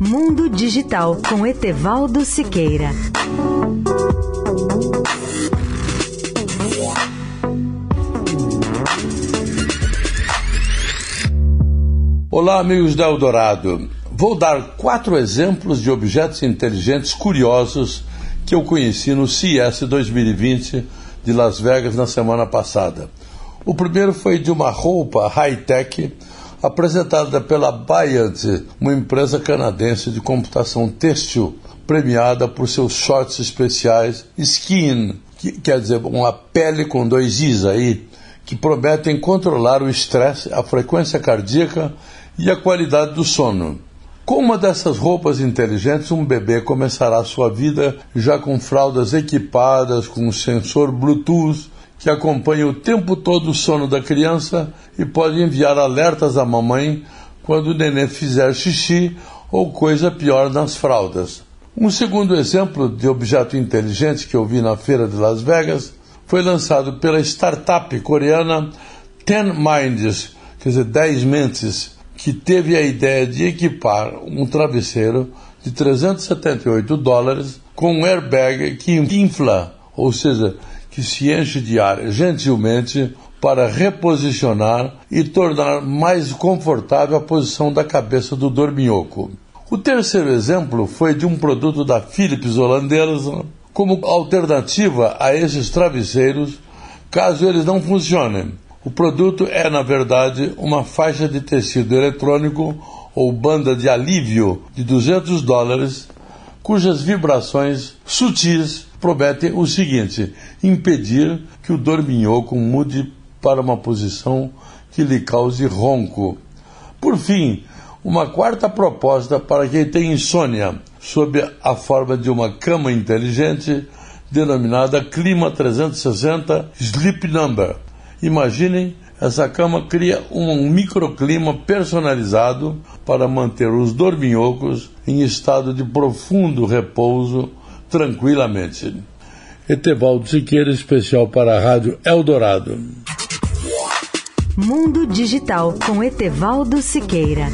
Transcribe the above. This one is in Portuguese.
Mundo Digital com Etevaldo Siqueira. Olá, amigos da Eldorado. Vou dar quatro exemplos de objetos inteligentes curiosos que eu conheci no CES 2020 de Las Vegas na semana passada. O primeiro foi de uma roupa high-tech apresentada pela Bayant, uma empresa canadense de computação têxtil premiada por seus shorts especiais Skin, que quer dizer uma pele com dois Is aí, que prometem controlar o estresse, a frequência cardíaca e a qualidade do sono. Com uma dessas roupas inteligentes, um bebê começará sua vida já com fraldas equipadas com um sensor Bluetooth que acompanha o tempo todo o sono da criança e pode enviar alertas à mamãe quando o neném fizer xixi ou coisa pior nas fraldas. Um segundo exemplo de objeto inteligente que eu vi na feira de Las Vegas foi lançado pela startup coreana Ten Minds, quer dizer, 10 mentes, que teve a ideia de equipar um travesseiro de 378 dólares com um airbag que infla, ou seja, que se enche de ar gentilmente para reposicionar e tornar mais confortável a posição da cabeça do dorminhoco. O terceiro exemplo foi de um produto da Philips holandesa como alternativa a esses travesseiros, caso eles não funcionem. O produto é, na verdade, uma faixa de tecido eletrônico ou banda de alívio de 200 dólares, cujas vibrações sutis prometem o seguinte: impedir que o dorminhoco mude para uma posição que lhe cause ronco. Por fim, uma quarta proposta para quem tem insônia, sob a forma de uma cama inteligente denominada Clima 360 Sleep Number. Imaginem, essa cama cria um microclima personalizado para manter os dorminhocos em estado de profundo repouso tranquilamente. Etevaldo Siqueira, especial para a Rádio Eldorado. Mundo Digital com Etevaldo Siqueira.